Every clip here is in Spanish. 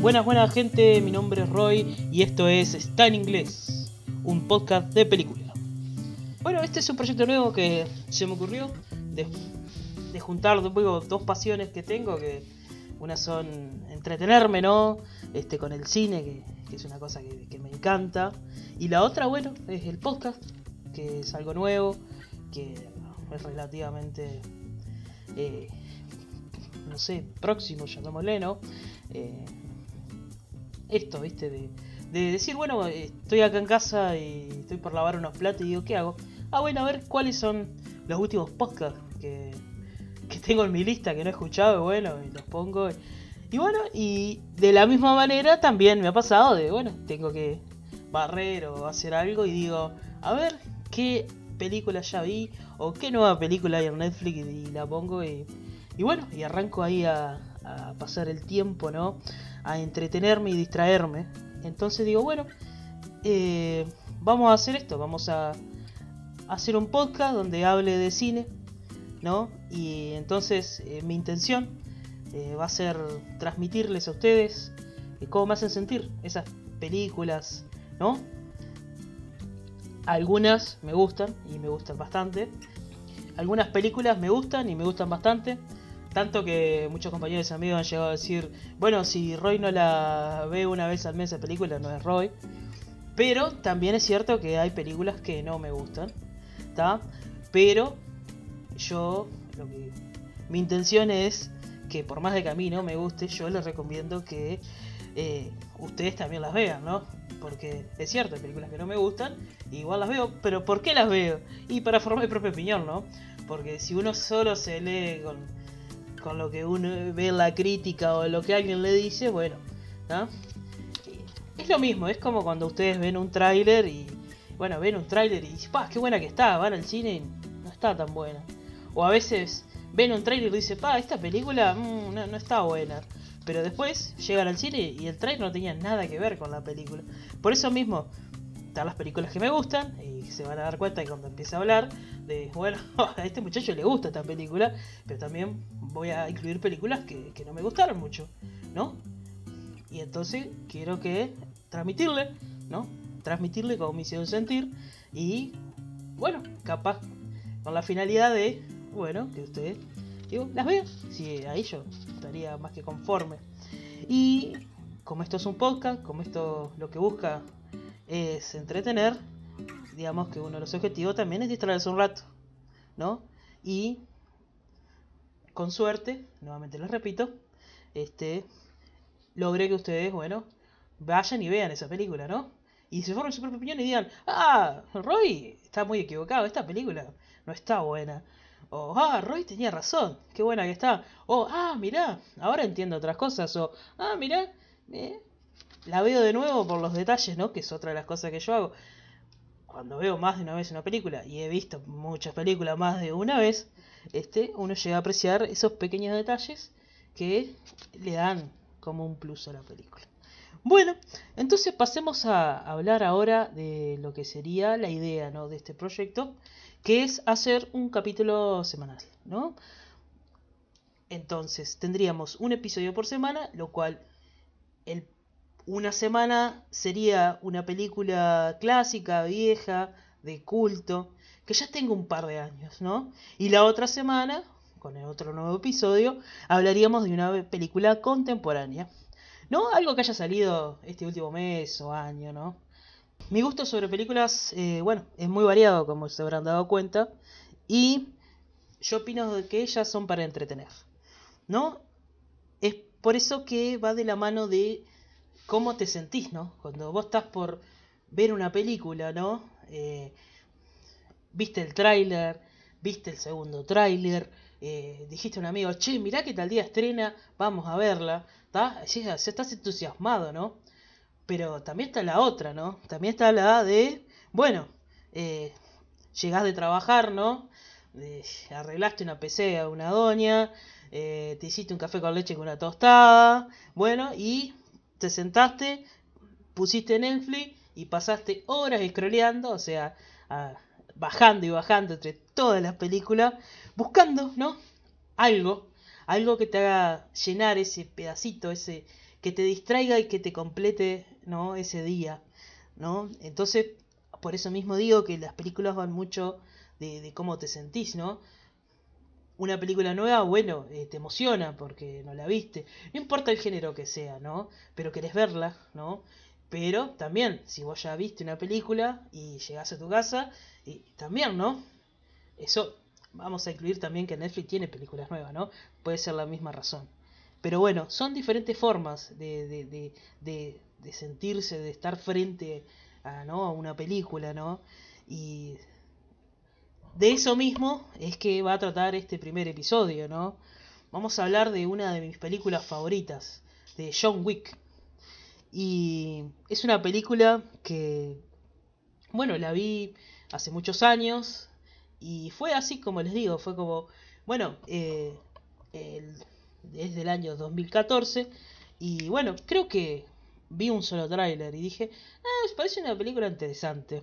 Buenas, buenas gente, mi nombre es Roy y esto es Está en Inglés, un podcast de película. Bueno, este es un proyecto nuevo que se me ocurrió de, de juntar dos, dos pasiones que tengo, que una son entretenerme, ¿no? Este, con el cine, que, es una cosa que, que, me encanta. Y la otra, bueno, es el podcast, que es algo nuevo, que es relativamente, eh, no sé, próximo, llamémosle, ¿no? Eh, esto, ¿viste? De, de, decir, bueno, estoy acá en casa y estoy por lavar unos platos y digo, ¿qué hago? Ah, bueno, a ver cuáles son los últimos podcasts que, que tengo en mi lista que no he escuchado, y bueno, y los pongo. Y bueno, y de la misma manera también me ha pasado de, bueno, tengo que barrer o hacer algo y digo, a ver, ¿qué película ya vi? ¿O qué nueva película hay en Netflix? Y, la pongo y, y bueno, y arranco ahí a, a pasar el tiempo, ¿no? A entretenerme y distraerme. Entonces digo, bueno, eh, vamos a hacer esto, vamos a hacer un podcast donde hable de cine, ¿no? Y entonces eh, mi intención eh, va a ser transmitirles a ustedes cómo me hacen sentir esas películas, ¿no? Algunas me gustan y me gustan bastante. Algunas películas me gustan y me gustan bastante. Tanto que muchos compañeros y amigos han llegado a decir, bueno, si Roy no la ve una vez al mes esa película, no es Roy. Pero también es cierto que hay películas que no me gustan. ¿Está? Pero yo, lo que, mi intención es que por más de que a mí no me guste, yo les recomiendo que eh, ustedes también las vean, ¿no? Porque es cierto, hay películas que no me gustan, igual las veo, pero ¿por qué las veo? Y para formar mi propia opinión, ¿no? Porque si uno solo se lee con, con lo que uno ve la crítica o lo que alguien le dice, bueno, ¿no? Es lo mismo, es como cuando ustedes ven un tráiler y, bueno, ven un tráiler y dicen, ¡pah, qué buena que está! Van al cine y no está tan buena. O a veces ven un tráiler y dicen, pa, esta película mmm, no, no, está buena. Pero después llegan al cine y el tráiler no tenía nada que ver con la película. Por eso mismo, están las películas que me gustan y se van a dar cuenta que cuando empiece a hablar de, bueno, a este muchacho le gusta esta película, pero también voy a incluir películas que, que no me gustaron mucho, ¿no? Y entonces quiero que transmitirle, ¿no? Transmitirle cómo me hicieron sentir y, bueno, capaz con la finalidad de bueno, que ustedes, las vean. Sí, ahí yo estaría más que conforme. Y como esto es un podcast, como esto lo que busca es entretener, digamos que uno de los objetivos también es distraerse un rato, ¿no? Y con suerte, nuevamente les repito, este logré que ustedes, bueno, vayan y vean esa película, ¿no? Y se formen su propia opinión y digan, ah, Roy está muy equivocado, esta película no está buena. O, ah, Roy tenía razón, qué buena que está. O, ah, mirá, ahora entiendo otras cosas. O, ah, mirá, eh, la veo de nuevo por los detalles, ¿no? Que es otra de las cosas que yo hago. Cuando veo más de una vez una película, y he visto muchas películas más de una vez, este, uno llega a apreciar esos pequeños detalles que le dan como un plus a la película. Bueno, entonces pasemos a hablar ahora de lo que sería la idea ¿no? de este proyecto, que es hacer un capítulo semanal, ¿no? Entonces, tendríamos un episodio por semana, lo cual el, una semana sería una película clásica, vieja, de culto, que ya tengo un par de años, ¿no? Y la otra semana, con el otro nuevo episodio, hablaríamos de una película contemporánea, ¿no? Algo que haya salido este último mes o año, ¿no? Mi gusto sobre películas, eh, bueno, es muy variado, como se habrán dado cuenta, y yo opino que ellas son para entretener, ¿no? Es por eso que va de la mano de cómo te sentís, ¿no? Cuando vos estás por ver una película, ¿no? Eh, viste el tráiler, viste el segundo tráiler, eh, dijiste a un amigo, che, mirá que tal día estrena, vamos a verla, ¿está? Estás entusiasmado, ¿no? Pero también está la otra, ¿no? También está la de, bueno, eh, llegás de trabajar, ¿no? Eh, arreglaste una PC a una doña, eh, te hiciste un café con leche con una tostada, bueno, y te sentaste, pusiste Netflix y pasaste horas scrolleando, o sea, a, bajando y bajando entre todas las películas, buscando, ¿no? Algo, algo que te haga llenar ese pedacito, ese que te distraiga y que te complete, ¿no? Ese día, ¿no? Entonces, por eso mismo digo que las películas van mucho de, cómo te sentís, ¿no? Una película nueva, bueno, eh, te emociona porque no la viste. No importa el género que sea, ¿no? Pero querés verla, ¿no? Pero también, si vos ya viste una película y llegás a tu casa, y también, ¿no? Eso vamos a incluir también que Netflix tiene películas nuevas, ¿no? Puede ser la misma razón. Pero bueno, son diferentes formas de, de, de, de, de sentirse, de estar frente a, ¿no? a una película, ¿no? Y de eso mismo es que va a tratar este primer episodio, ¿no? Vamos a hablar de una de mis películas favoritas, de John Wick. Y es una película que, bueno, la vi hace muchos años y fue así como les digo, fue como, bueno, eh, desde el año 2014 y bueno, creo que vi un solo tráiler y dije, ah, parece una película interesante.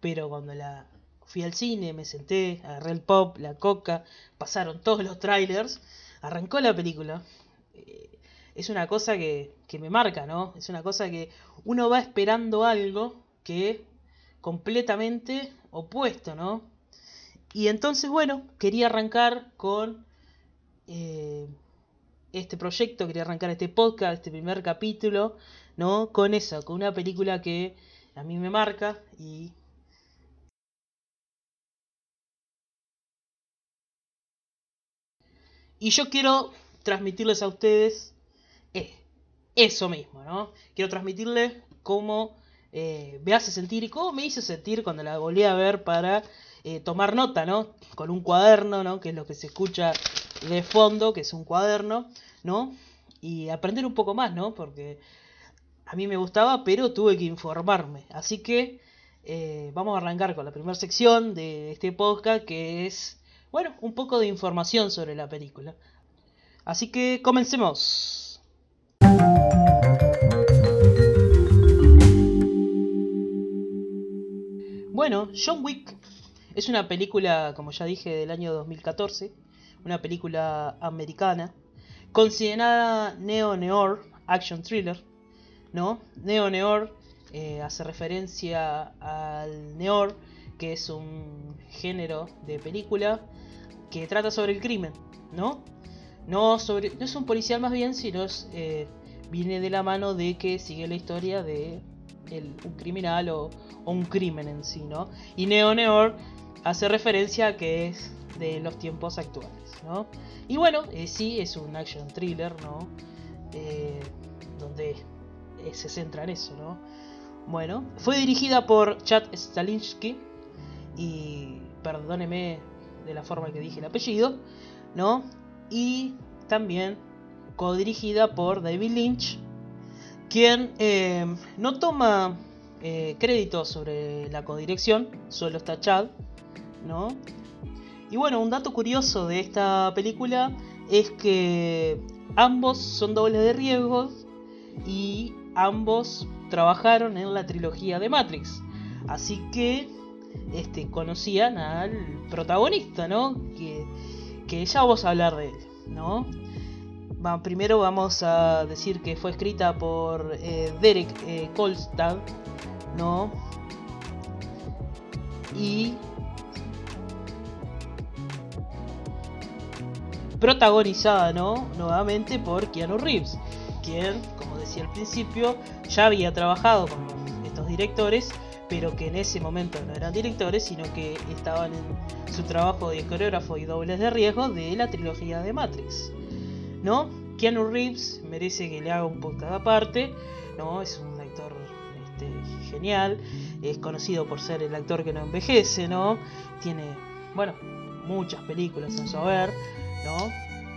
Pero cuando la fui al cine, me senté, agarré el pop, la coca, pasaron todos los trailers, arrancó la película. Eh, es una cosa que, que me marca, ¿no? Es una cosa que uno va esperando algo que completamente opuesto, ¿no? Y entonces, bueno, quería arrancar con eh, este proyecto, quería arrancar este podcast, este primer capítulo, ¿no? Con eso, con una película que a mí me marca y Y yo quiero transmitirles a ustedes eh, eso mismo, ¿no? Quiero transmitirles cómo eh, me hace sentir y cómo me hizo sentir cuando la volví a ver para eh, tomar nota, ¿no? Con un cuaderno, ¿no? Que es lo que se escucha de fondo, que es un cuaderno, ¿no? Y aprender un poco más, ¿no? Porque a mí me gustaba, pero tuve que informarme. Así que eh, vamos a arrancar con la primera sección de este podcast, que es bueno, un poco de información sobre la película. Así que comencemos. Bueno, John Wick es una película, como ya dije, del año 2014, una película americana, considerada neo-noir, action thriller, ¿no? Neo-noir eh, hace referencia al noir, que es un género de película que trata sobre el crimen, ¿no? No, sobre, no es un policial más bien, sino es, eh, viene de la mano de que sigue la historia de un criminal o, o, un crimen en sí, ¿no? Y Neo Neor hace referencia a que es de los tiempos actuales, ¿no? Y bueno, eh, sí, es un action thriller, ¿no? Eh, donde eh, se centra en eso, ¿no? Bueno, fue dirigida por Chad Stalinsky y perdóneme de la forma que dije el apellido, ¿no? Y también codirigida por David Lynch, quien eh, no toma eh, crédito sobre la codirección, solo está Chad, ¿no? Y bueno, un dato curioso de esta película es que ambos son dobles de riesgos y ambos trabajaron en la trilogía de Matrix. Así que este, conocían al protagonista, ¿no? Que, que ya vamos a hablar de él, ¿no? Primero vamos a decir que fue escrita por eh, Derek eh, ¿no? Y protagonizada, ¿no? Nuevamente por Keanu Reeves, quien, como decía al principio, ya había trabajado con estos directores pero que en ese momento no eran directores, sino que estaban en su trabajo de coreógrafo y dobles de riesgo de la trilogía de Matrix. ¿No? Keanu Reeves merece que le haga un podcast aparte, ¿no? Es un actor este, genial, es conocido por ser el actor que no envejece, ¿no? Tiene, bueno, muchas películas en su haber, ¿no?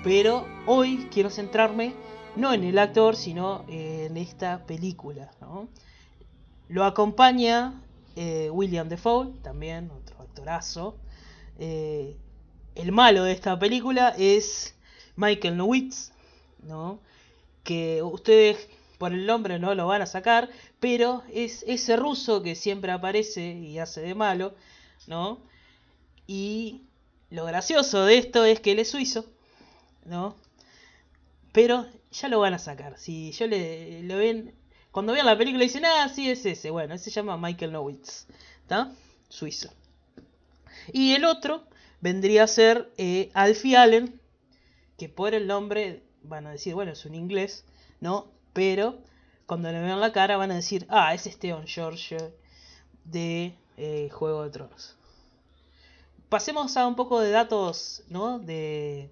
Pero hoy quiero centrarme no en el actor, sino en esta película, ¿no? Lo acompaña eh, William Defoe, también otro actorazo. Eh, el malo de esta película es Michael Nowitz, ¿no? Que ustedes por el nombre no lo van a sacar, pero es ese ruso que siempre aparece y hace de malo, ¿no? Y lo gracioso de esto es que él es suizo, ¿no? Pero ya lo van a sacar. Si yo le lo ven. Cuando vean la película dicen, ah, sí es ese. Bueno, ese se llama Michael Nowitz. ¿Está? Suizo. Y el otro vendría a ser eh, Alfie Allen. Que por el nombre van a decir, bueno, es un inglés, ¿no? Pero cuando le vean la cara van a decir, ah, es Steven George de eh, Juego de Tronos. Pasemos a un poco de datos, ¿no? De,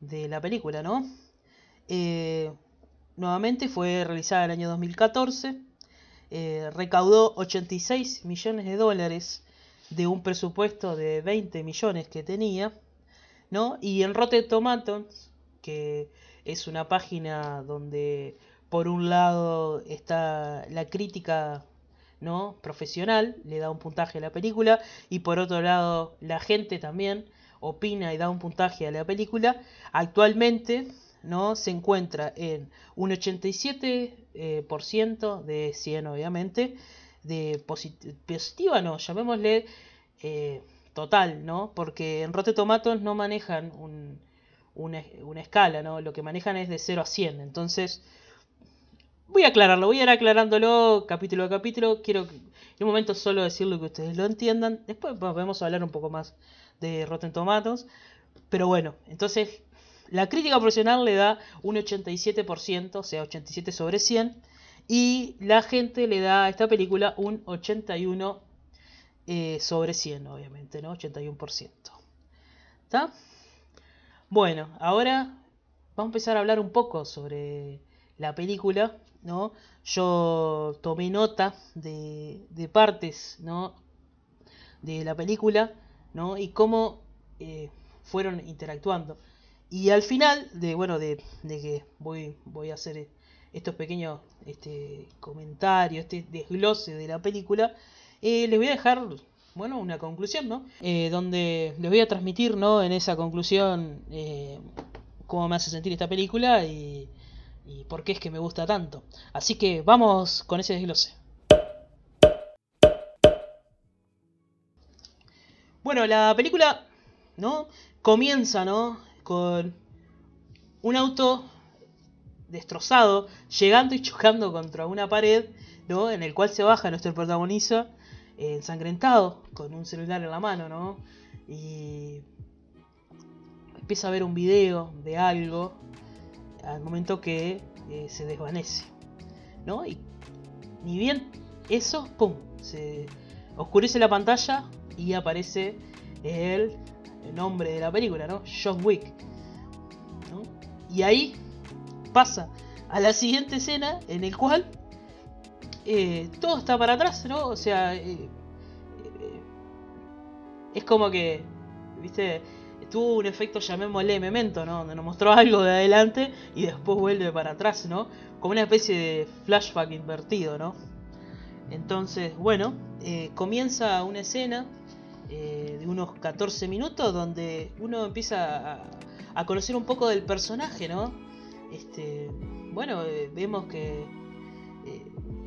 de la película, ¿no? Eh, nuevamente fue realizada en el año 2014. Eh, recaudó 86 millones de dólares de un presupuesto de 20 millones que tenía. ¿No? Y en Rotten Tomatoes, que es una página donde por un lado está la crítica ¿no? profesional, le da un puntaje a la película, y por otro lado la gente también opina y da un puntaje a la película. Actualmente ¿no? se encuentra en un 87% eh, de 100 obviamente, de positiva no, llamémosle eh, total, ¿no? Porque en Rote Tomatos no manejan una, escala, ¿no? Lo que manejan es de 0 a 100, entonces... Voy a aclararlo, voy a ir aclarándolo capítulo a capítulo. Quiero en un momento solo decirlo que ustedes lo entiendan. Después vamos a hablar un poco más de Rotten Tomatoes. Pero bueno, entonces la crítica profesional le da un 87%, o sea, 87 sobre 100. Y la gente le da a esta película un 81 eh, sobre 100, obviamente, ¿no? 81%. ¿Está? Bueno, ahora vamos a empezar a hablar un poco sobre la película, ¿no? Yo tomé nota de, de partes, ¿no? De la película, ¿no? Y cómo eh, fueron interactuando. Y al final, de bueno, de, que voy, voy a hacer estos pequeños este, comentarios, este desglose de la película, eh, les voy a dejar, bueno, una conclusión, ¿no? Eh, donde les voy a transmitir, ¿no? En esa conclusión, eh, cómo me hace sentir esta película y, y por qué es que me gusta tanto. Así que vamos con ese desglose. Bueno, la película, ¿no? Comienza, ¿no? con un auto destrozado, llegando y chocando contra una pared, ¿no? En el cual se baja nuestro protagonista ensangrentado, con un celular en la mano, ¿no? Y empieza a ver un video de algo al momento que eh, se desvanece, ¿no? Y ni bien eso, ¡pum! Se oscurece la pantalla y aparece el nombre de la película, ¿no? John Wick. Y ahí pasa a la siguiente escena en el cual eh, todo está para atrás, ¿no? O sea, eh, eh, es como que, viste, tuvo un efecto, llamémosle memento, ¿no? Donde nos mostró algo de adelante y después vuelve para atrás, ¿no? Como una especie de flashback invertido, ¿no? Entonces, bueno, comienza una escena de unos 14 minutos donde uno empieza a, conocer un poco del personaje, ¿no? Este, bueno, vemos que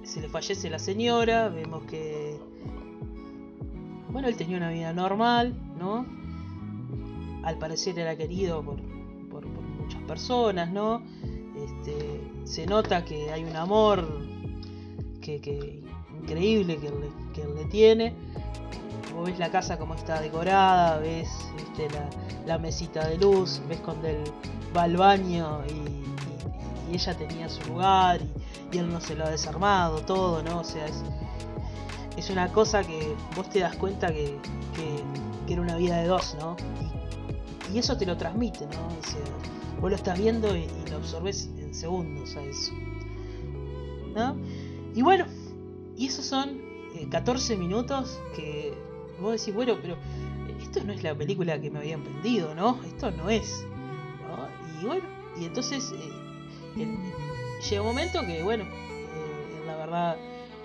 se le fallece la señora, vemos que, bueno, él tenía una vida normal, ¿no? Al parecer era querido por, por, muchas personas, ¿no? Este, se nota que hay un amor que, que increíble que que él le tiene ves la casa como está decorada, ves la, mesita de luz, ves cuando él va al baño y, ella tenía su lugar y, él no se lo ha desarmado, todo, ¿no? O sea, es, es una cosa que vos te das cuenta que, que, era una vida de dos, ¿no? Y, eso te lo transmite, ¿no? O vos lo estás viendo y, lo absorbes en segundos a eso. ¿No? Y bueno, y esos son 14 eh, minutos que vos decís, bueno, pero esto no es la película que me habían vendido, ¿no? Esto no es. ¿no? Y bueno, y entonces eh, llega un momento que, bueno, eh, la verdad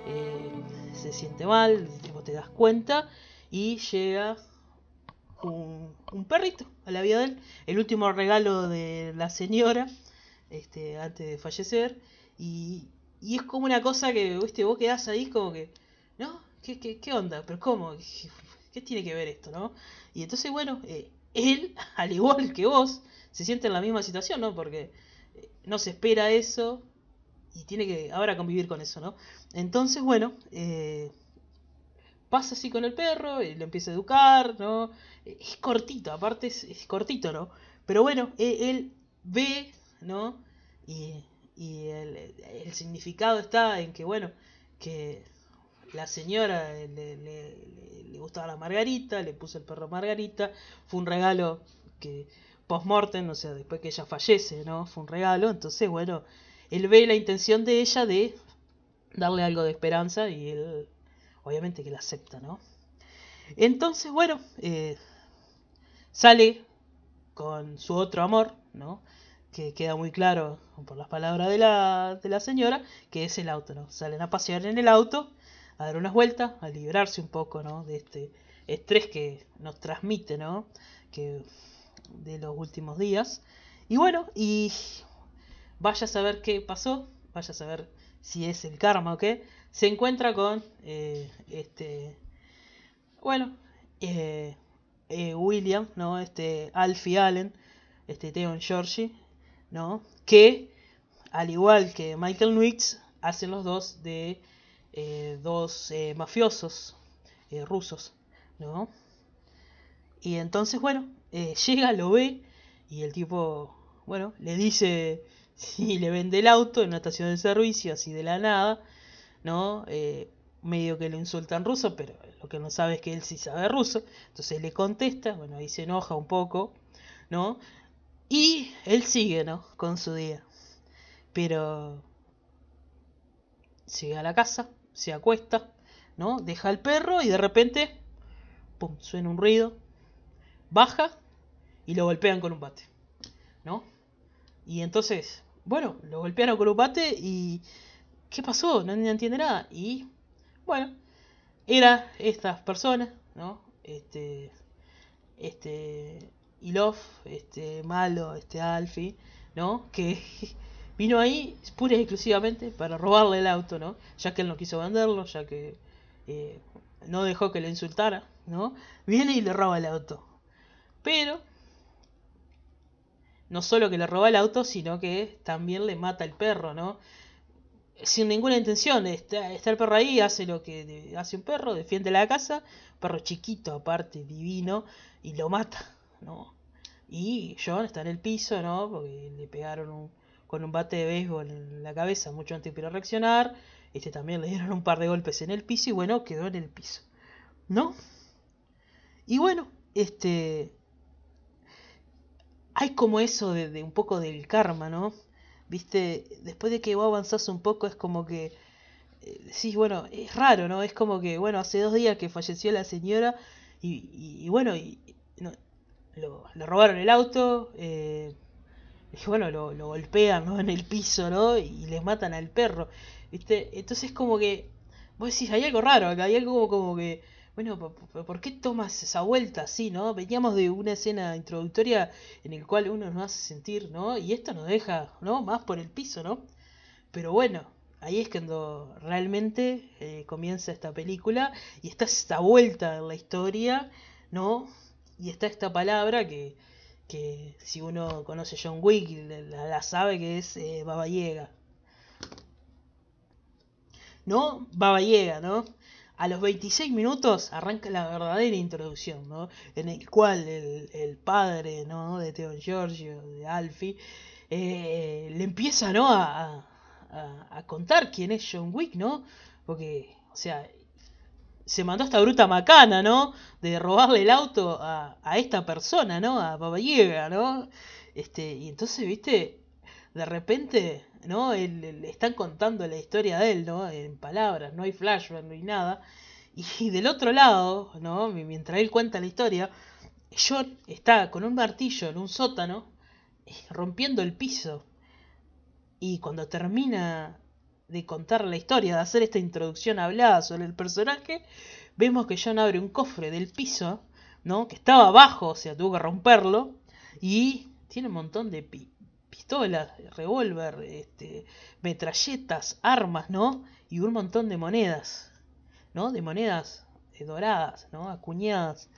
eh, se siente mal, vos te das cuenta, y llega un, perrito a la vida de él, el último regalo de la señora, este, antes de fallecer, y, y es como una cosa que, viste, vos quedás ahí como que, ¿no? ¿Qué, qué, qué onda? ¿Pero cómo? ¿Qué tiene que ver esto, no? Y entonces, bueno, eh, él, al igual que vos, se siente en la misma situación, ¿no? Porque no se espera eso y tiene que ahora convivir con eso, ¿no? Entonces, bueno, eh, pasa así con el perro, y lo empieza a educar, ¿no? Es cortito, aparte es, cortito, ¿no? Pero bueno, e, él, ve, ¿no? Y, el, significado está en que, bueno, que la señora le, le, gustaba la margarita, le puso el perro margarita, fue un regalo que post-mortem, o sea, después que ella fallece, ¿no? Fue un regalo, entonces, bueno, él ve la intención de ella de darle algo de esperanza y él, obviamente que la acepta, ¿no? Entonces, bueno, eh, sale con su otro amor, ¿no? Que queda muy claro por las palabras de la, de la señora, que es el auto, ¿no? Salen a pasear en el auto, a dar unas vueltas, a liberarse un poco, ¿no? De este estrés que nos transmite, ¿no? Que de los últimos días. Y bueno, y vaya a saber qué pasó, vaya a saber si es el karma o qué. Se encuentra con eh, este, bueno, eh, eh, William, ¿no? Este Alfie Allen, este Theon Georgie, ¿no? Que al igual que Michael Nwix hacen los dos de dos mafiosos rusos, ¿no? Y entonces, bueno, eh, llega, lo ve y el tipo, bueno, le dice si le vende el auto en una estación de servicio, así de la nada, ¿no? Eh, medio que lo insulta en ruso, pero lo que no sabe es que él sí sabe ruso. Entonces le contesta, bueno, ahí se enoja un poco, ¿no? Y él sigue, ¿no? Con su día. Pero llega a la casa, se acuesta, ¿no? Deja al perro y de repente, ¡pum! suena un ruido baja y lo golpean con un bate. ¿No? Y entonces, bueno, lo golpearon con un bate y... ¿Qué pasó? No, entiende nada. Y bueno, era estas personas, ¿no? Este, este, Ilov, este malo, este Alfie, ¿no? Que vino ahí pura y exclusivamente para robarle el auto, ¿no? Ya que él no quiso venderlo, ya que eh, no dejó que le insultara, ¿no? Viene y le roba el auto. Pero no solo que le roba el auto, sino que también le mata el perro, ¿no? Sin ninguna intención, está, el perro ahí, hace lo que hace un perro, defiende la casa, perro chiquito aparte, divino, y lo mata, ¿no? Y John está en el piso, ¿no? Porque le pegaron con un bate de béisbol en la cabeza mucho antes de reaccionar. Este también le dieron un par de golpes en el piso y bueno, quedó en el piso, ¿no? Y bueno, este hay como eso de, un poco del karma, ¿no? Viste, después de que vos avanzás un poco es como que eh, sí, bueno, es raro, ¿no? Es como que, bueno, hace dos días que falleció la señora y, bueno, y, lo, le robaron el auto, eh, y bueno, lo, lo, golpean ¿no? en el piso, ¿no? Y les matan al perro, ¿viste? Entonces como que, vos decís, hay algo raro acá, hay algo como que bueno, ¿por qué tomas esa vuelta así, no? Veníamos de una escena introductoria en el cual uno nos hace sentir, ¿no? Y esto nos deja, ¿no? Más por el piso, ¿no? Pero bueno, ahí es cuando realmente eh, comienza esta película y está esta vuelta en la historia, ¿no? Y está esta palabra que, que si uno conoce John Wick la, sabe que es eh, Baba. ¿No? Baba ¿no? A los 26 minutos arranca la verdadera introducción, ¿no? En el cual el, padre, ¿no? De Theo Giorgio, de Alfie, eh, le empieza, ¿no? A, contar quién es John Wick, ¿no? Porque, o sea, se mandó esta bruta macana, ¿no? De robarle el auto a, esta persona, ¿no? A Baba ¿no? Este, y entonces, viste, de repente ¿no? le están contando la historia de él, ¿no? En palabras, no hay flashback, no hay nada. Y del otro lado, ¿no? Mientras él cuenta la historia, John está con un martillo en un sótano, rompiendo el piso. Y cuando termina de contar la historia, de hacer esta introducción hablada sobre el personaje, vemos que John abre un cofre del piso, ¿no? Que estaba abajo, o sea, tuvo que romperlo. Y tiene un montón de, pi pistolas, revólver, este, metralletas, armas, ¿no? Y un montón de monedas, ¿no? De monedas eh, doradas, ¿no? Acuñadas,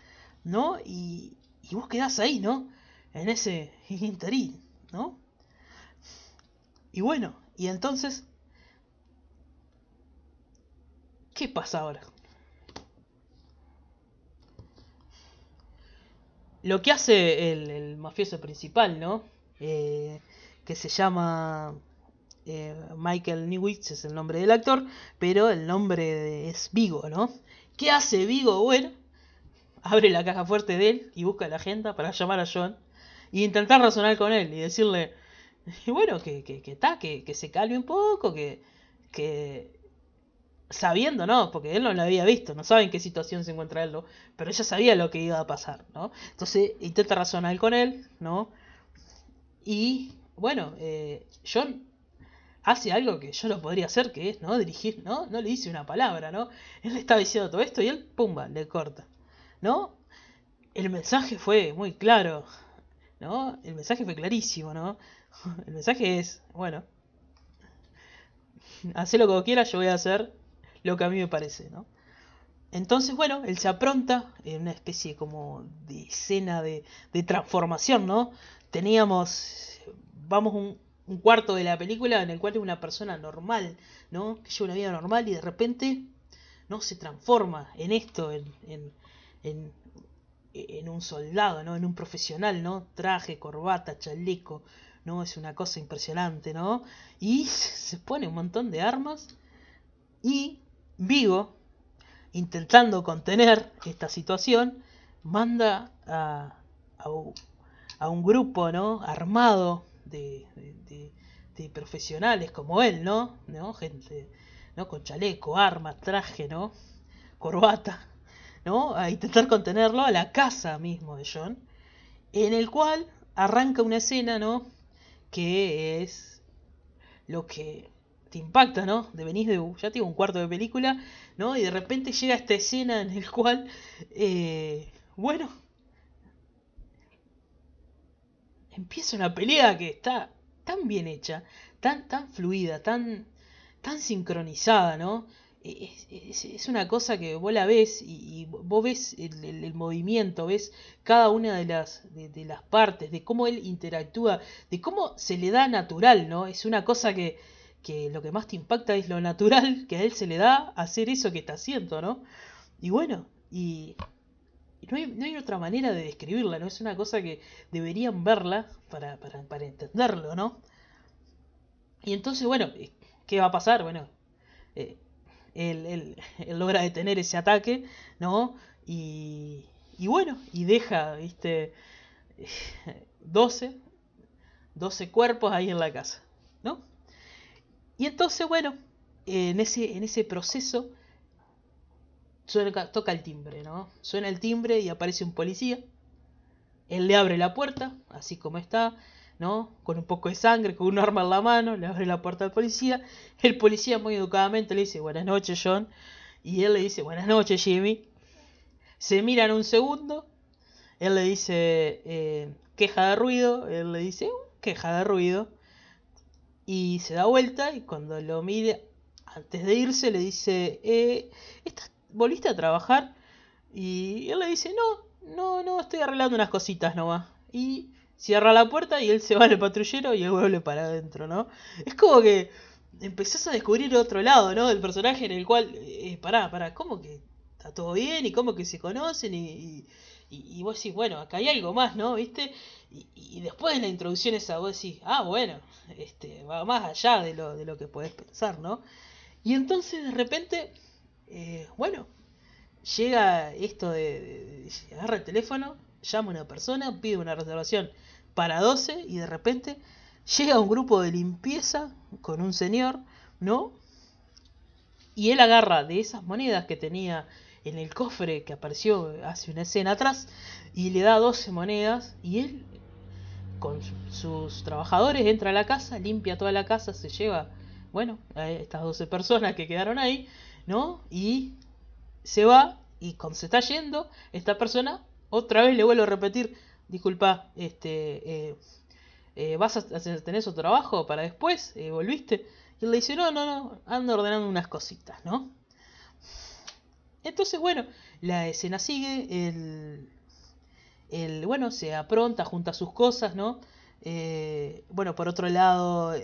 ¿no? Y, y vos quedás ahí, ¿no? En ese interín, ¿no? Y bueno, y entonces, ¿qué pasa ahora? Lo que hace el, mafioso principal, ¿no? Eh, que se llama eh, Michael Newitz, es el nombre del actor, pero el nombre es Vigo, ¿no? ¿Qué hace Vigo? Bueno, abre la caja fuerte de él y busca la agenda para llamar a John y intentar razonar con él y decirle, bueno, que, que, que, que, que se calme un poco, que, que sabiendo, ¿no? Porque él no lo había visto, no sabe en qué situación se encuentra él. Pero ella sabía lo que iba a pasar, ¿no? Entonces intenta razonar con él, ¿no? Y bueno, eh, John hace algo que yo lo podría hacer, que es, ¿no? Dirigir, ¿no? No le dice una palabra, ¿no? Él le está diciendo todo esto y él, pumba, le corta, ¿no? El mensaje fue muy claro, ¿no? El mensaje fue clarísimo, ¿no? El mensaje es, bueno, haz lo que quieras, yo voy a hacer lo que a mí me parece, ¿no? Entonces, bueno, él se apronta en una especie como de escena de, de transformación, ¿no? Teníamos, vamos un, cuarto de la película en el cual es una persona normal, ¿no? Que lleva una vida normal y de repente, ¿no? Se transforma en esto, en, en, en, en un soldado, ¿no? En un profesional, ¿no? Traje, corbata, chaleco, ¿no? Es una cosa impresionante, ¿no? Y se pone un montón de armas y Vigo, intentando contener esta situación, manda a, a, un grupo ¿no? armado de, de, profesionales como él, ¿no? ¿no? Gente ¿no? con chaleco, armas, traje, ¿no? corbata, ¿no? a intentar contenerlo a la casa mismo de John, en el cual arranca una escena ¿no? que es lo que te impacta, ¿no? De venís de, ya tengo un cuarto de película, ¿no? Y de repente llega esta escena en el cual, eh, bueno, empieza una pelea que está tan bien hecha, tan, tan fluida, tan, tan sincronizada, ¿no? Es, una cosa que vos la ves y, vos ves el, movimiento, ves cada una de las, de, las partes, de cómo él interactúa, de cómo se le da natural, ¿no? Es una cosa que, que lo que más te impacta es lo natural que a él se le da hacer eso que está haciendo, ¿no? Y bueno, y, no, hay, otra manera de describirla, ¿no? Es una cosa que deberían verla para, para, entenderlo, ¿no? Y entonces, bueno, ¿qué va a pasar? Bueno, eh, él, él, él, logra detener ese ataque, ¿no? Y, y bueno, y deja, viste, 12, 12 cuerpos ahí en la casa, ¿no? Y entonces, bueno, en ese, en ese proceso suena, toca el timbre, ¿no? Suena el timbre y aparece un policía. Él le abre la puerta, así como está, ¿no? Con un poco de sangre, con un arma en la mano, le abre la puerta al policía. El policía muy educadamente le dice, buenas noches, John. Y él le dice, buenas noches, Jimmy. Se miran un segundo. Él le dice, eh, queja de ruido. Él le dice, uh, queja de ruido y se da vuelta y cuando lo mire antes de irse le dice, eh, ¿volviste a trabajar? Y él le dice, no, no, no, estoy arreglando unas cositas nomás. Y cierra la puerta y él se va al patrullero y él vuelve para adentro, ¿no? Es como que empezás a descubrir otro lado, ¿no? Del personaje en el cual, eh, pará, pará, ¿cómo que está todo bien? ¿Y cómo que se conocen? Y, y, vos decís, bueno, acá hay algo más, ¿no? ¿Viste? Y, después de la introducción esa vos decís, ah, bueno, este, va más allá de lo, de lo que podés pensar, ¿no? Y entonces de repente, eh, bueno, llega esto de, agarra el teléfono, llama a una persona, pide una reservación para 12 y de repente llega un grupo de limpieza con un señor, ¿no? Y él agarra de esas monedas que tenía en el cofre que apareció hace una escena atrás y le da 12 monedas y él con sus trabajadores entra a la casa, limpia toda la casa, se lleva, bueno, a estas 12 personas que quedaron ahí, ¿no? Y se va y cuando se está yendo, esta persona otra vez le vuelve a repetir, disculpa, este, eh, eh, ¿vas a tener su trabajo para después? Eh, ¿Volviste? Y él le dice, no, no, no, ando ordenando unas cositas, ¿no? Entonces, bueno, la escena sigue, el, el bueno, se apronta, junta sus cosas, ¿no? Bueno, por otro lado,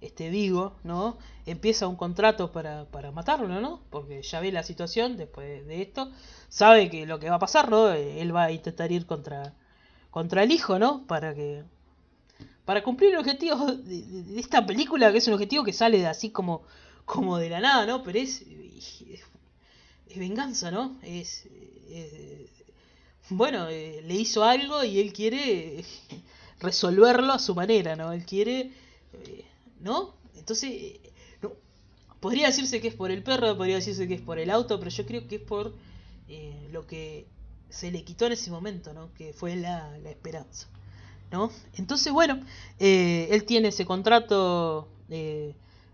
este Vigo, ¿no? Empieza un contrato para, para matarlo, ¿no? Porque ya ve la situación después de esto, sabe que lo que va a pasar, ¿no? Él va a intentar ir contra, contra el hijo, ¿no? Para que para cumplir el objetivo de, esta película, que es un objetivo que sale así como, como de la nada, ¿no? Pero es, es, venganza, ¿no? Es, bueno, eh, le hizo algo y él quiere resolverlo a su manera, ¿no? Él quiere eh, ¿no? Entonces, eh, no, podría decirse que es por el perro, podría decirse que es por el auto, pero yo creo que es por eh, lo que se le quitó en ese momento, ¿no? Que fue la, esperanza, ¿no? Entonces, bueno, eh, él tiene ese contrato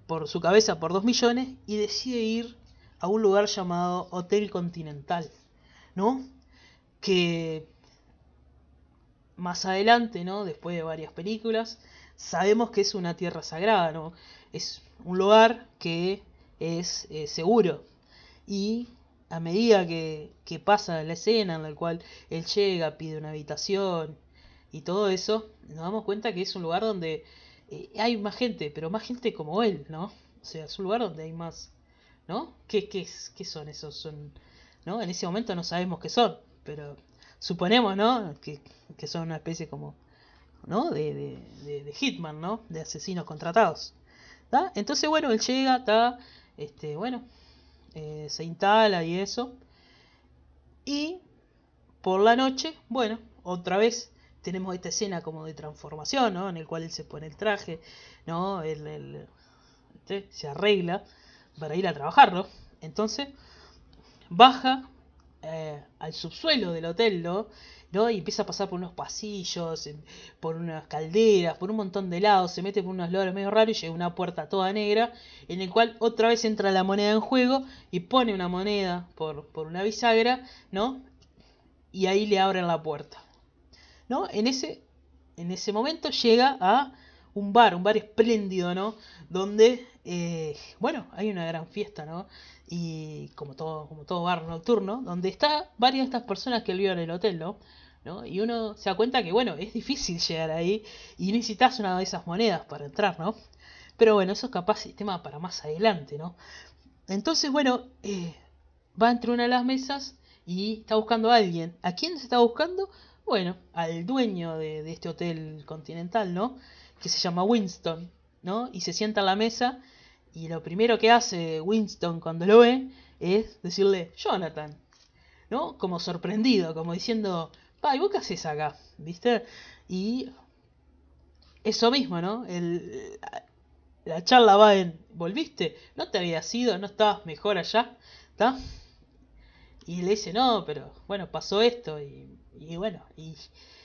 por su cabeza por 2 millones y decide ir a un lugar llamado Hotel Continental, ¿no? Que más adelante, ¿no? Después de varias películas, sabemos que es una tierra sagrada, ¿no? Es un lugar que es eh, seguro. Y a medida que, pasa la escena en la cual él llega, pide una habitación y todo eso, nos damos cuenta que es un lugar donde eh, hay más gente, pero más gente como él, ¿no? O sea, es un lugar donde hay más, ¿no? ¿Qué, qué, qué son esos? Son, ¿no? En ese momento no sabemos qué son, pero suponemos, ¿no? Que, que son una especie como ¿no? De, de, de, Hitman, ¿no? De asesinos contratados. Entonces, bueno, él llega, está, este, bueno, eh, se instala y eso. Y por la noche, bueno, otra vez tenemos esta escena como de transformación, ¿no? En el cual él se pone el traje, ¿no? Él, este, se arregla para ir a trabajar, ¿no? Entonces, baja eh, al subsuelo del hotel, ¿no? Y empieza a pasar por unos pasillos, por unas calderas, por un montón de lados, se mete por unos lugares medio raros y llega una puerta toda negra, en el cual otra vez entra la moneda en juego y pone una moneda por, por una bisagra, ¿no? Y ahí le abren la puerta. ¿No? En ese, en ese momento llega a un bar, un bar espléndido, ¿no? Donde, eh, bueno, hay una gran fiesta, ¿no? Y como todo, como todo bar nocturno, donde está varias de estas personas que viven en el hotel, ¿no? Y uno se da cuenta que, bueno, es difícil llegar ahí y necesitas una de esas monedas para entrar, ¿no? Pero bueno, eso es capaz tema para más adelante, ¿no? Entonces, bueno, eh, va entre una de las mesas y está buscando a alguien. ¿A quién se está buscando? Bueno, al dueño de este hotel continental, ¿no? Que se llama Winston, ¿no? Y se sienta a la mesa y lo primero que hace Winston cuando lo ve es decirle, Jonathan, ¿no? Como sorprendido, como diciendo, ¿y vos qué haces acá? ¿Viste? Y eso mismo, ¿no? El, la charla va en, ¿volviste? ¿No te habías ido? ¿No estabas mejor allá? ¿Está? Y le dice, no, pero bueno, pasó esto y, y bueno, y,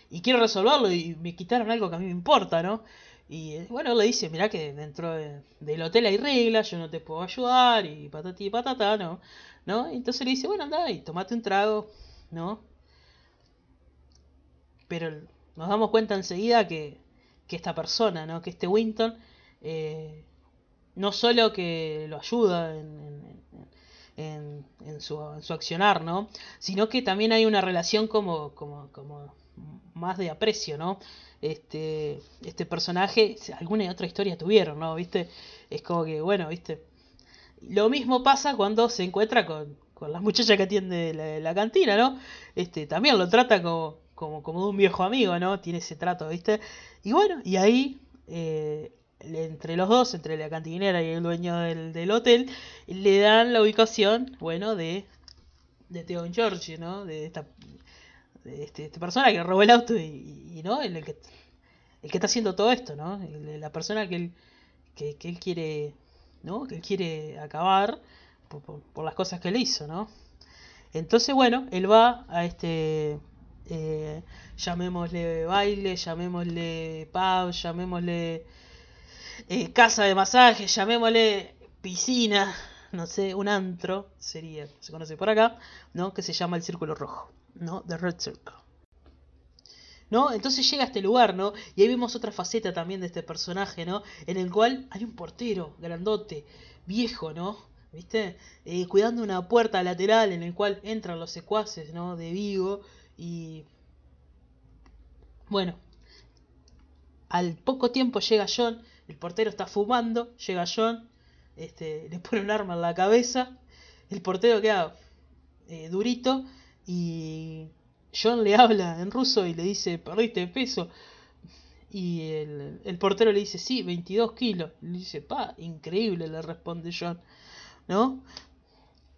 y, quiero resolverlo y me quitaron algo que a mí me importa, ¿no? Y bueno, le dice, mirá que dentro del hotel hay reglas, yo no te puedo ayudar y patati y patata, ¿no? ¿No? Entonces le dice, bueno, anda y tomate un trago, ¿no? pero nos damos cuenta enseguida que, que esta persona, ¿no? que este Winton, eh, no solo que lo ayuda en, en, en, su, su, accionar, ¿no? sino que también hay una relación como, como, como más de aprecio, ¿no? Este, este personaje, alguna otra historia tuvieron, ¿no? ¿Viste? Es como que, bueno, ¿viste? Lo mismo pasa cuando se encuentra con, con la muchacha que atiende la, la cantina, ¿no? Este, también lo trata como, como, como de un viejo amigo, ¿no? Tiene ese trato, ¿viste? Y bueno, y ahí, eh, entre los dos, entre la cantinera y el dueño del, hotel, le dan la ubicación, bueno, de, de Theo George, ¿no? De esta, este, esta persona que robó el auto y, ¿no? El, que, el que está haciendo todo esto, ¿no? la persona que él, que, él quiere, ¿no? Que él quiere acabar por, por las cosas que él hizo, ¿no? Entonces, bueno, él va a este eh, llamémosle baile, llamémosle pub, llamémosle eh, casa de masaje, llamémosle piscina, no sé, un antro, sería, se conoce por acá, ¿no? Que se llama el Círculo Rojo, ¿no? The Red Circle. ¿No? Entonces llega a este lugar, ¿no? Y ahí vemos otra faceta también de este personaje, ¿no? En el cual hay un portero grandote, viejo, ¿no? ¿Viste? Eh, cuidando una puerta lateral en el cual entran los secuaces, ¿no? De Vigo y bueno, al poco tiempo llega John El portero está fumando, llega John, este, le pone un arma en la cabeza, el portero queda eh, durito y John le habla en ruso y le dice, perdiste peso. Y el, el portero le dice, sí, 22 kilos. Le dice, pa, increíble, le responde John. ¿No?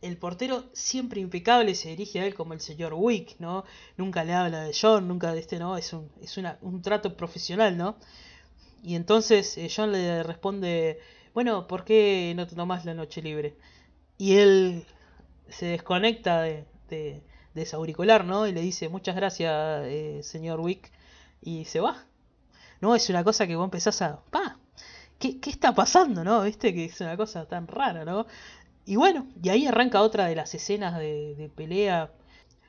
el portero siempre impecable se dirige a él como el señor Wick, ¿no? Nunca le habla de John, nunca de este, ¿no? Es un, es una, un trato profesional, ¿no? Y entonces eh, John le responde, bueno, ¿por qué no te tomas la noche libre? Y él se desconecta de, de, de ese auricular, ¿no? Y le dice, muchas gracias, eh, señor Wick, y se va. No, es una cosa que vos empezás a... ¡Pa! ¿Qué, ¿Qué está pasando, no? ¿Viste? Que es una cosa tan rara, ¿no? Y bueno, y ahí arranca otra de las escenas de, pelea.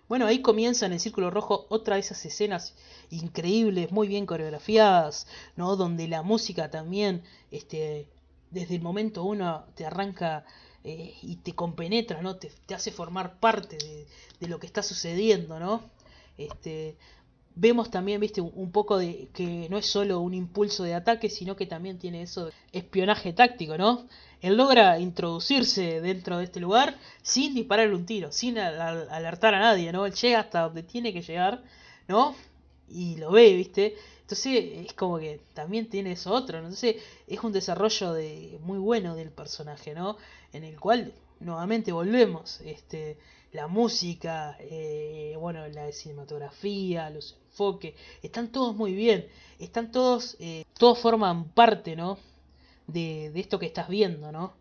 Bueno, ahí comienza en el Círculo Rojo otra de esas escenas increíbles, muy bien coreografiadas, ¿no? Donde la música también, este, desde el momento uno te arranca eh, y te compenetra, ¿no? Te, te hace formar parte de, de, lo que está sucediendo, ¿no? Este, vemos también, viste, un poco de que no es solo un impulso de ataque, sino que también tiene eso de espionaje táctico, ¿no? Él logra introducirse dentro de este lugar sin dispararle un tiro, sin alertar a nadie, ¿no? Él llega hasta donde tiene que llegar, ¿no? Y lo ve, ¿viste? Entonces es como que también tiene eso otro. Entonces es un desarrollo de muy bueno del personaje, ¿no? En el cual nuevamente volvemos, este, la música, eh, bueno, la cinematografía, los enfoques, están todos muy bien, están todos, eh, todos forman parte, ¿no? De, de, esto que estás viendo, ¿no?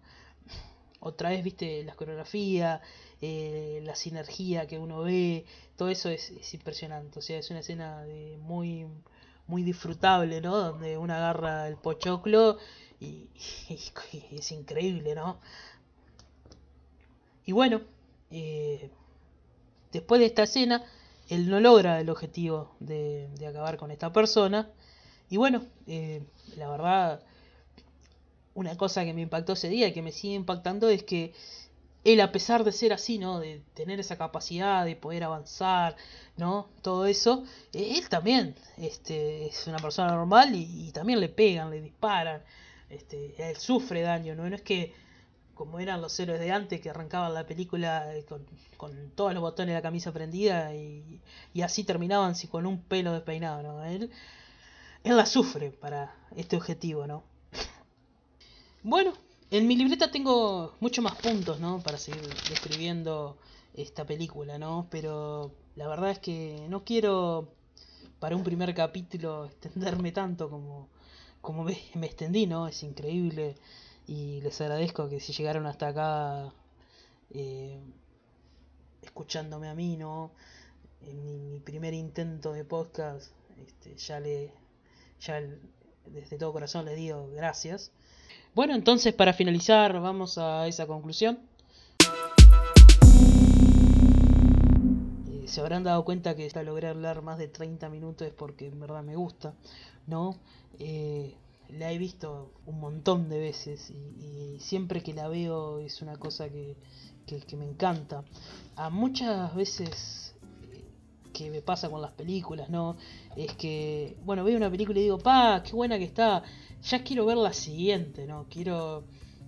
Otra vez, viste, la coreografía, eh, la sinergia que uno ve, todo eso es, es, impresionante, o sea, es una escena de muy, muy disfrutable, ¿no? Donde uno agarra el pochoclo y, es increíble, ¿no? Y bueno, eh, después de esta escena, él no logra el objetivo de, de acabar con esta persona. Y bueno, eh, la verdad, una cosa que me impactó ese día y que me sigue impactando es que él, a pesar de ser así, ¿no? De tener esa capacidad de poder avanzar, ¿no? Todo eso, eh, él también este, es una persona normal y, también le pegan, le disparan, este, él sufre daño, ¿no? No es que como eran los héroes de antes que arrancaban la película eh, con, con todos los botones de la camisa prendida y, y, así terminaban si con un pelo despeinado, ¿no? Él, él la sufre para este objetivo, ¿no? Bueno, en mi libreta tengo muchos más puntos, ¿no? Para seguir describiendo esta película, ¿no? Pero la verdad es que no quiero para un primer capítulo extenderme tanto como, como me, me extendí, ¿no? Es increíble y les agradezco que si llegaron hasta acá eh, escuchándome a mí, ¿no? En mi, mi primer intento de podcast, este, ya le, ya desde todo corazón les digo gracias. Bueno, entonces para finalizar vamos a esa conclusión. Eh, se habrán dado cuenta que hasta logré hablar más de 30 minutos es porque en verdad me gusta, ¿no? Eh, la he visto un montón de veces y, siempre que la veo es una cosa que, que, me encanta. A muchas veces que me pasa con las películas, ¿no? Es que, bueno, veo una película y digo, pa, qué buena que está, ya quiero ver la siguiente, ¿no? Quiero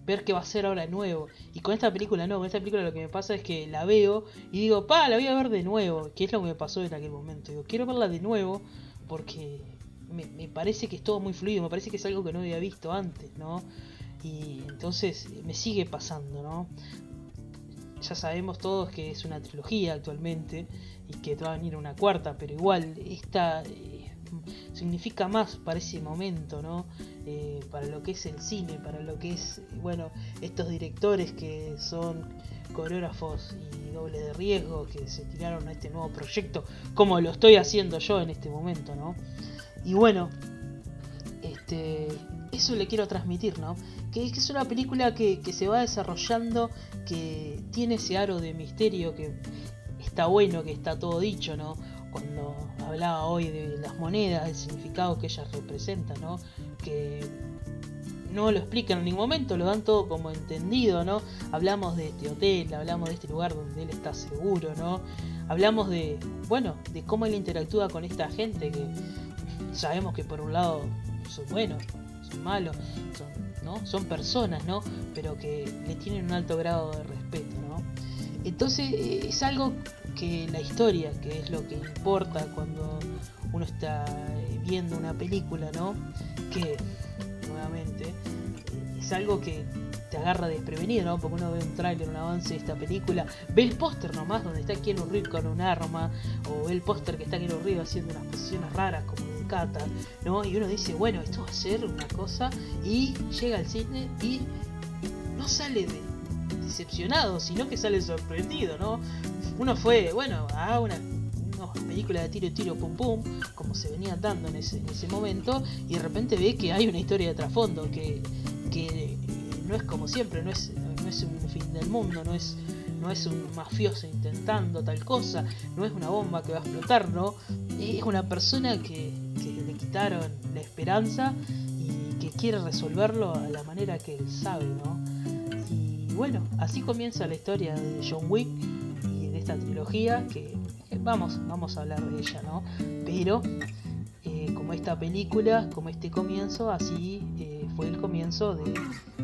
ver qué va a ser ahora de nuevo. Y con esta película no, con esta película lo que me pasa es que la veo y digo, pa, la voy a ver de nuevo, que es lo que me pasó en aquel momento. Digo, quiero verla de nuevo porque me, me, parece que es todo muy fluido, me parece que es algo que no había visto antes, ¿no? Y entonces me sigue pasando, ¿no? Ya sabemos todos que es una trilogía actualmente y que va a venir una cuarta, pero igual esta eh, significa más para ese momento, ¿no? Eh, para lo que es el cine, para lo que es, bueno, estos directores que son coreógrafos y doble de riesgo que se tiraron a este nuevo proyecto, como lo estoy haciendo yo en este momento, ¿no? Y bueno, este, eso le quiero transmitir, ¿no? Que, es una película que, que, se va desarrollando, que tiene ese aro de misterio, que está bueno, que está todo dicho, ¿no? Cuando hablaba hoy de las monedas, el significado que ellas representan, ¿no? Que no lo explican en ningún momento, lo dan todo como entendido, ¿no? Hablamos de este hotel, hablamos de este lugar donde él está seguro, ¿no? Hablamos de, bueno, de cómo él interactúa con esta gente que sabemos que por un lado son buenos, son malos, son, ¿no? son personas, ¿no? Pero que le tienen un alto grado de respeto, ¿no? Entonces eh, es algo que la historia, que es lo que importa cuando uno está viendo una película, ¿no? Que, nuevamente, es algo que te agarra desprevenido, ¿no? Porque uno ve un tráiler, un avance de esta película, ve el póster nomás donde está Keanu Reeves con un arma, o ve el póster que está Keanu Reeves haciendo unas posiciones raras como un kata, ¿no? Y uno dice, bueno, esto va a ser una cosa, y llega al cine y no sale de decepcionado, sino que sale sorprendido, ¿no? Uno fue, bueno, a una, película de tiro, tiro, pum, pum, como se venía dando en ese, en ese momento, y de repente ve que hay una historia de trasfondo, que, que no es como siempre, no es, no es un fin del mundo, no es, no es un mafioso intentando tal cosa, no es una bomba que va a explotar, ¿no? Es una persona que, que le quitaron la esperanza y que quiere resolverlo a la manera que él sabe, ¿no? Y bueno, así comienza la historia de John Wick esta trilogía que vamos, vamos a hablar de ella, ¿no? Pero eh, como esta película, como este comienzo, así eh, fue el comienzo de,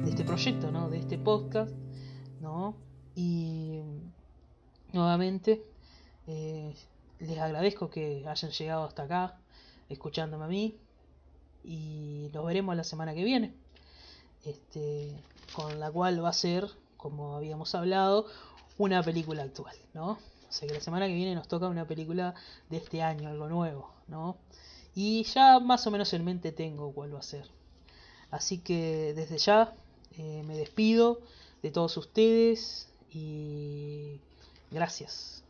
este proyecto, ¿no? De este podcast, ¿no? Y nuevamente eh, les agradezco que hayan llegado hasta acá, escuchándome a mí, y nos veremos la semana que viene. Este, con la cual va a ser, como habíamos hablado, una película actual, ¿no? O sea que la semana que viene nos toca una película de este año, algo nuevo, ¿no? Y ya más o menos en mente tengo cuál va a ser. Así que desde ya eh, me despido de todos ustedes y gracias.